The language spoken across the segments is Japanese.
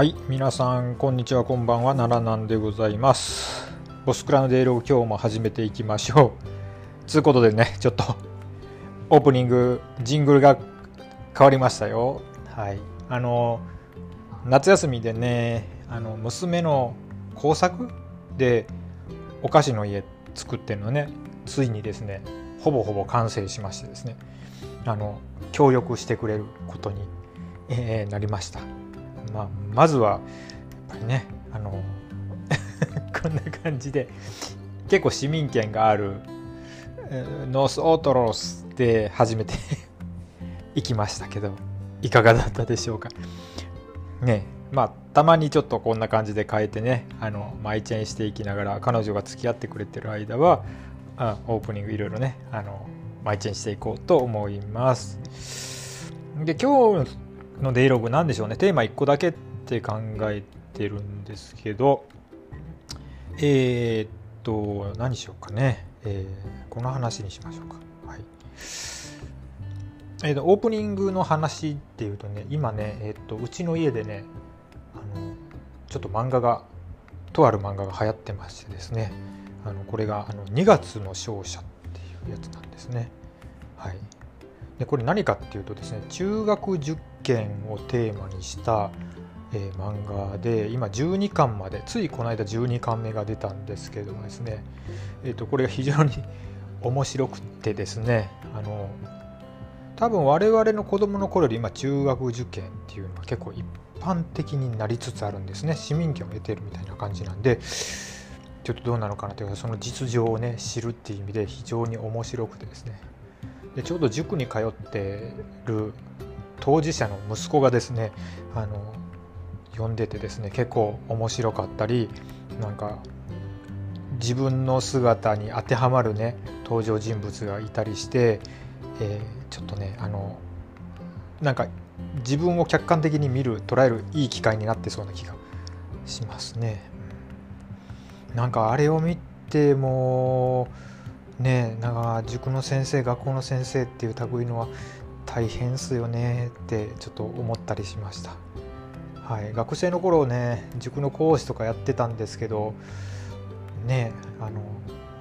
はい、皆さん、こんにちは、こんばんは、奈良なんでございます。ボスクラのデールを今日も始めていきましょう。つうことでね、ちょっと、オープニング、ジングルが変わりましたよ。はい。あの、夏休みでね、あの、娘の工作で、お菓子の家作ってるのね、ついにですね、ほぼほぼ完成しましてですね、あの、協力してくれることに、えーなりました。まあ、まずはやっぱりねあの こんな感じで結構市民権があるノースオートロスで始めて いきましたけどいかがだったでしょうか？ねまあたまにちょっとこんな感じで変えてねあのマイチェンしていきながら彼女が付き合ってくれてる間はあオープニングいろいろねあのマイチェンしていこうと思います。で今日のデイログなんでしょうね。テーマ1個だけって考えてるんですけど。えー、っと何しようかね、えーこの話にしましょうか。はい。えーとオープニングの話っていうとね今ね、えーっとうちの家でねあのちょっと漫画がとある漫画が流行ってましてですね。あのこれがあの2月の勝者っていうやつなんですね。はい。でこれ何かっていうとですね中学受験をテーマにした、えー漫画で今12巻までついこの間12巻目が出たんですけれどもですね、えー、とこれが非常に 面白くてですねあの多分我々の子供の頃より今中学受験っていうのは結構一般的になりつつあるんですね。市民権を得てるみたいな感じなんでちょっとどうなのかなというかその実情をね知るっていう意味で非常に面白くてですね。でちょうど塾に通ってる当事者の息子がですねあの読んでてですね結構面白かったりなんか自分の姿に当てはまるね登場人物がいたりして、えーちょっとねあのなんか自分を客観的に見る捉えるいい機会になってそうな気がしますね。なんかあれを見てもねなんか塾の先生学校の先生っていう類のは大変っすよねってちょっと思ったりしました。はい、学生の頃ね塾の講師とかやってたんですけどねあの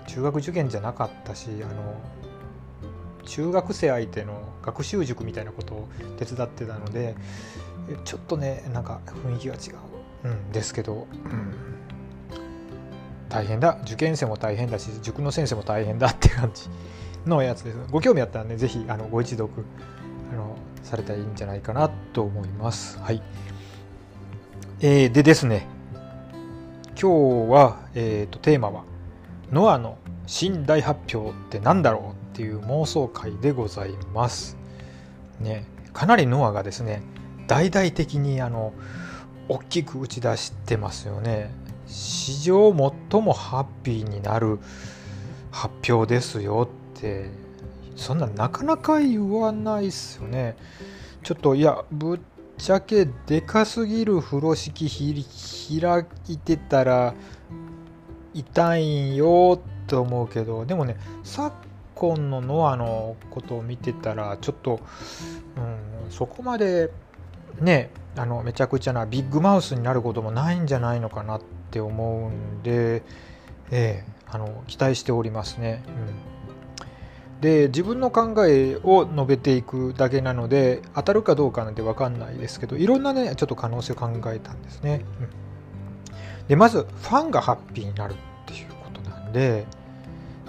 中学受験じゃなかったしあの中学生相手の学習塾みたいなことを手伝ってたのでちょっとねなんか雰囲気が違うんですけど、うん大変だ受験生も大変だし塾の先生も大変だって感じのやつですご興味あったらね是非あのご一読あのされたらいいんじゃないかなと思いますはいえーでですね今日は、えー、とテーマは「ノアの新大発表って何だろう?」っていう妄想会でございます。ね、かなりノアがですね大々的にあの大きく打ち出してますよね。史上最もハッピーになる発表ですよってそんななかなか言わないっすよね。ちょっといやぶっちゃけでかすぎる風呂敷ひ開いてたら痛いんよって思うけどでもね昨今のノアのことを見てたらちょっと、うん、そこまでねあのめちゃくちゃなビッグマウスになることもないんじゃないのかなっって思うんで、ええあの期待しておりますね。うん、で自分の考えを述べていくだけなので当たるかどうかなんて分かんないですけどいろんなねちょっと可能性を考えたんですね。うん、でまずファンがハッピーになるっていうことなんで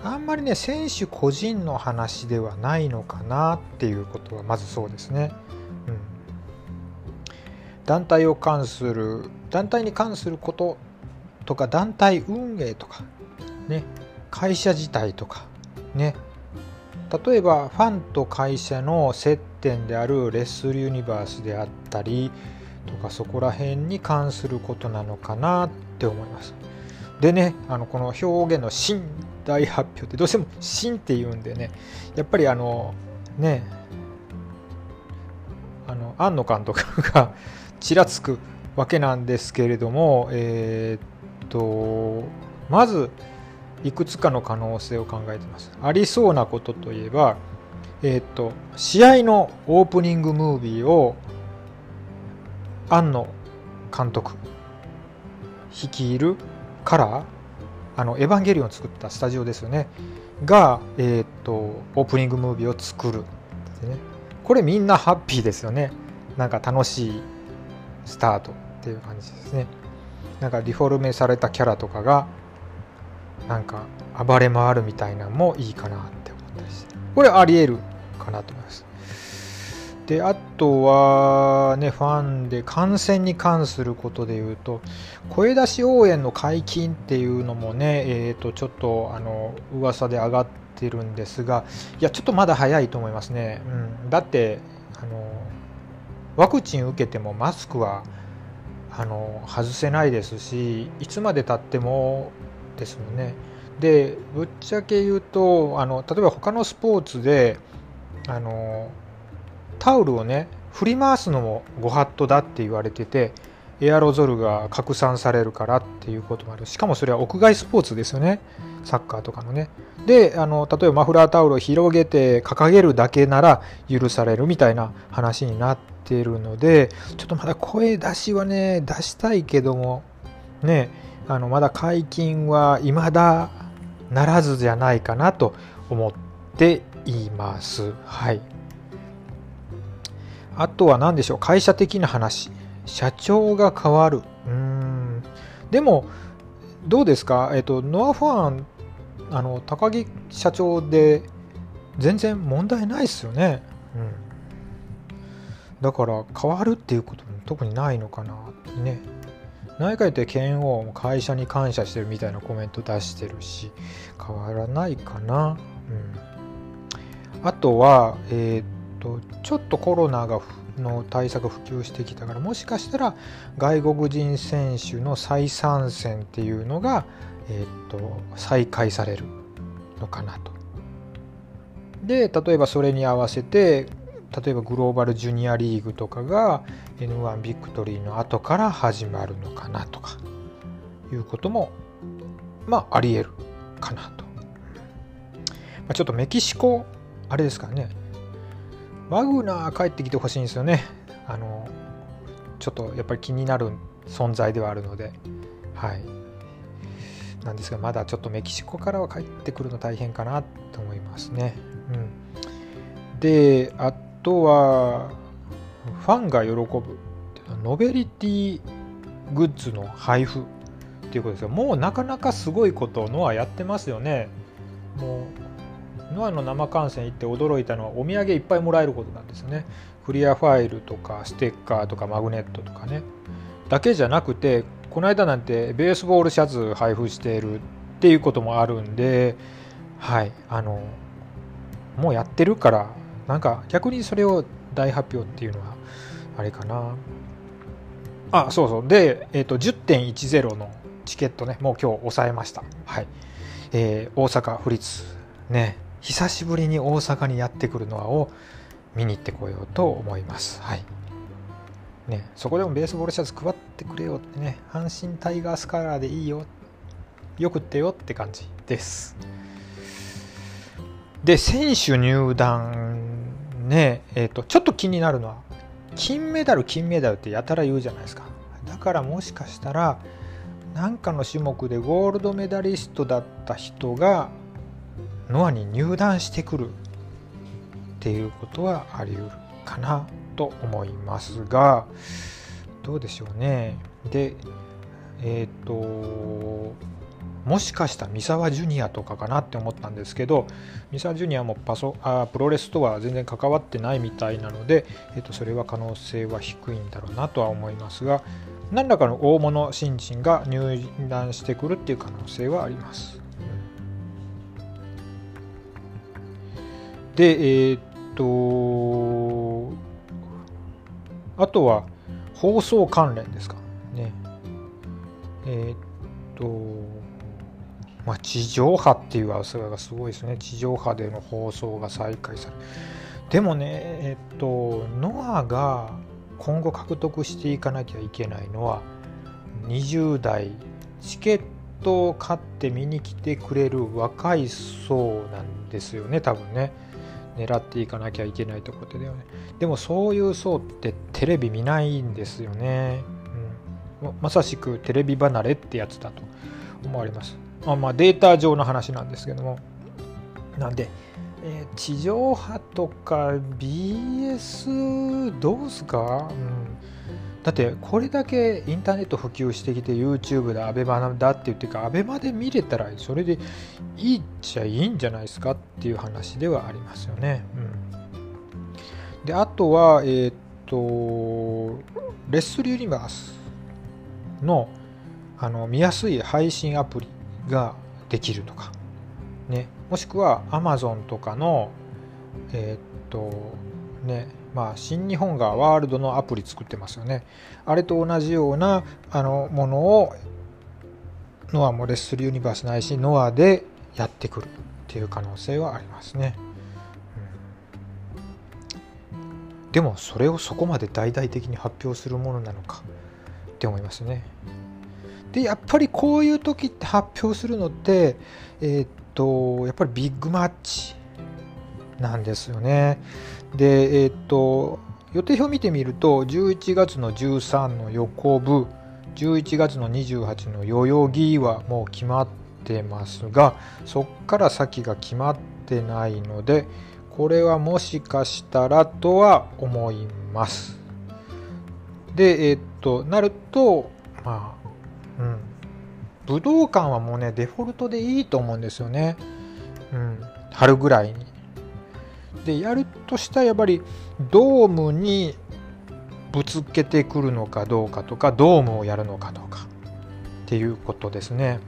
あんまりね選手個人の話ではないのかなっていうことはまずそうですね。うん、団体を関する団体に関することとか団体運営とかね会社自体とかね例えばファンと会社の接点であるレッスルユニバースであったりとかそこら辺に関することなのかなって思います。でねあのこの表現の新大発表ってどうしても新って言うんでねやっぱりあのねあの庵野監督がちらつくわけなんですけれどもえーっとまずいくつかの可能性を考えてます。ありそうなことといえばえーっと試合のオープニングムービーを庵野監督率いるカラーあのエヴァンゲリオンを作ったスタジオですよね。が、えー、っとオープニングムービーを作る、ね、これみんなハッピーですよね。なんか楽しいスタートっていう感じですね。なんかリフォルメされたキャラとかがなんか暴れ回るみたいなのもいいかなって思ったりして。これありえるかなと思います。であとはねファンで観戦に関することで言うと声出し応援の解禁っていうのもねえー、とちょっとあの噂で上がってるんですがいやちょっとまだ早いと思いますね、うん、だってあのワクチン受けてもマスクはあの外せないですしいつまでたってもですよね。でぶっちゃけ言うとあの例えば他のスポーツであのタオルをね振り回すのもご法度だって言われててエアロゾルが拡散されるからっていうこともある。しかもそれは屋外スポーツですよね。サッカーとかのね。であの例えばマフラータオルを広げて掲げるだけなら許されるみたいな話になってるのでちょっとまだ声出しはね出したいけどもねあのまだ解禁は未だならずじゃないかなと思っています。はい。あとは何でしょう。会社的な話。社長が変わる。うん。でもどうですか？えっとノアファンあの高木社長で全然問題ないですよね。うん。だから変わるっていうことも特にないのかなね。何回って剣王も会社に感謝してるみたいなコメント出してるし変わらないかな。うん。あとはえー、とちょっとコロナがの対策普及してきたからもしかしたら外国人選手の再参戦っていうのが、えー、と再開されるのかなと。で例えばそれに合わせて例えばグローバルジュニアリーグとかが N1 ビクトリーの後から始まるのかなとかいうこともまあありえるかなと。ま、ちょっとメキシコあれですからねワグナー帰ってきてほしいんですよね。あのちょっとやっぱり気になる存在ではあるので、はい。なんですが、まだちょっとメキシコからは帰ってくるの大変かなと思いますね。うん、で、あとは、ファンが喜ぶノベリティグッズの配布っていうことですよ。もうなかなかすごいことノアやってますよね。もうノアの生観戦行って驚いたのはお土産いっぱいもらえることなんですよね。クリアファイルとかステッカーとかマグネットとかね。だけじゃなくてこの間なんてベースボールシャツ配布しているっていうこともあるんではいあのもうやってるからなんか逆にそれを大発表っていうのはあれかな。あそうそう。で、えーと、10.10のチケットねもう今日抑えました。はい、えー、大阪府立ね。久しぶりに大阪にやってくるのはを見に行ってこようと思います。はい。ね、そこでもベースボールシャツ配ってくれよってね、阪神タイガースカラーでいいよ、よくってよって感じです。で、選手入団ね、えっ、ー、と、ちょっと気になるのは、金メダル、金メダルってやたら言うじゃないですか。だからもしかしたら、何かの種目でゴールドメダリストだった人がノアに入団してくるっていうことはあり得るかなと思いますがどうでしょうねでえっ、ともしかしたら三沢ジュニアとかかなって思ったんですけど三沢ジュニアもパソあプロレスとは全然関わってないみたいなので、えー、とそれは可能性は低いんだろうなとは思いますが何らかの大物新人が入団してくるっていう可能性はあります。で、えー、っと、あとは放送関連ですか？ね。えー、っと、まあ、地上波っていう噂がすごいですね。地上波での放送が再開される。でもね、えっと、ノアが今後獲得していかなきゃいけないのは、20代、チケットを買って見に来てくれる若い層なんですよね、多分ね。狙っていかなきゃいけないところだよね。でもそういう層ってテレビ見ないんですよね、うん、まさしくテレビ離れってやつだと思われます。まあ、まあデータ上の話なんですけども。なんで、えー、地上波とか BS どうすか、うん、だってこれだけインターネット普及してきて YouTube だ ABEMA だって言ってか ABEMA で見れたらそれでいいっちゃいいんじゃないですかっていう話ではありますよね。うん、であとはえっ、とレッスルユニバースのあの見やすい配信アプリができるとか、ね、もしくは Amazon とかのえっ、とねまあ、新日本がワールドのアプリ作ってますよね。あれと同じようなあのものをノアもレッスルユニバースないしノアでやってくるっていう可能性はありますね。うん、でもそれをそこまで大々的に発表するものなのかって思いますね。でやっぱりこういう時って発表するのってえー、っとやっぱりビッグマッチなんですよね。で、えっ、と、予定表見てみると、11月の13の横部、11月の28の代々木はもう決まってますが、そっから先が決まってないので、これはもしかしたらとは思います。で、えっ、と、なると、まあ、うん。武道館はもうね、デフォルトでいいと思うんですよね。うん。春ぐらいに。でやるとしたらやっぱりドームにぶつけてくるのかどうかとかドームをやるのかどうかっていうことですね。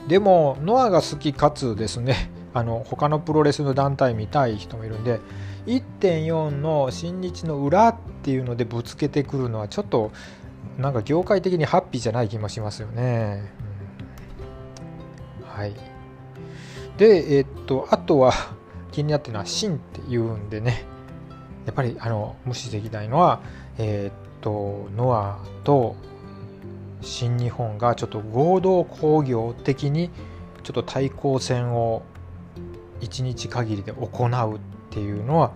うん、でもノアが好きかつですね あの他のプロレスの団体見たい人もいるんで1.4の新日の裏っていうのでぶつけてくるのはちょっとなんか業界的にハッピーじゃない気もしますよね。うん、はい。で、えっと、あとは気になってるのは芯っていうんでね。やっぱりあの無視できないのはえー、っとノアと新日本がちょっと合同工業的にちょっと対抗戦を1日限りで行うっていうのは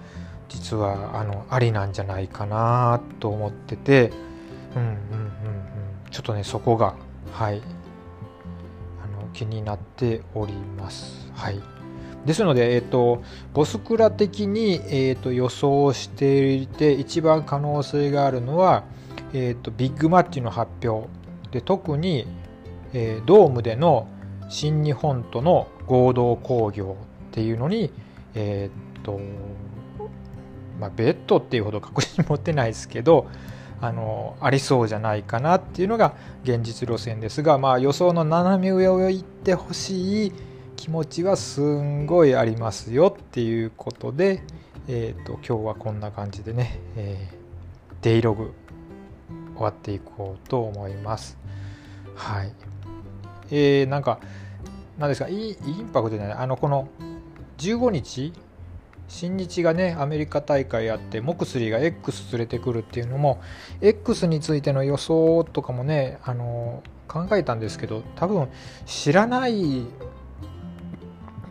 実はあのありなんじゃないかなと思っててうんうんうんうん。ちょっとねそこがはい。あの気になっております。はい。ですので、えーと、ボスクラ的に、えーと、予想していて一番可能性があるのは、えーと、ビッグマッチの発表。で特に、えー、ドームでの新日本との合同興行っていうのに、えーとまあ、ベッドっていうほど確信持ってないですけどあのありそうじゃないかなっていうのが現実路線ですが、まあ、予想の斜め上を行ってほしい気持ちはすんごいありますよっていうことで、えーと、今日はこんな感じでね、えー、デイログ終わっていこうと思います。はい。えー、なんか、なんですか、イインパクトじゃない、あの、この15日、新日がね、アメリカ大会やって、モクスリーが X 連れてくるっていうのも、X についての予想とかもね、あの、考えたんですけど、多分知らない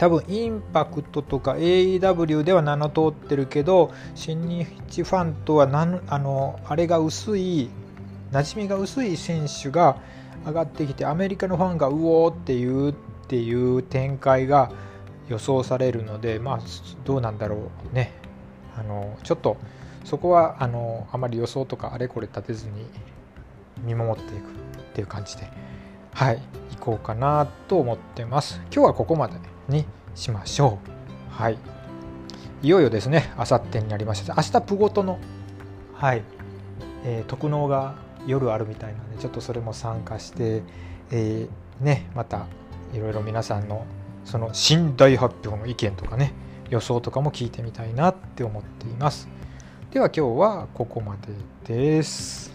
多分インパクトとか AEW では名の通ってるけど新日ファンとはなんあのあれが薄い馴染みが薄い選手が上がってきてアメリカのファンがうおーっていうっていう展開が予想されるのでまあどうなんだろうね。あのちょっとそこはあのあまり予想とかあれこれ立てずに見守っていくっていう感じではい行こうかなと思ってます。今日はここまで。ねにしましょう。はい。いよいよですね、あさってになりました。明日プゴトの、はい、えー、特納が夜あるみたいなので、ちょっとそれも参加して、えー、ね、またいろいろ皆さんのその新大発表の意見とかね、予想とかも聞いてみたいなって思っています。では今日はここまでです。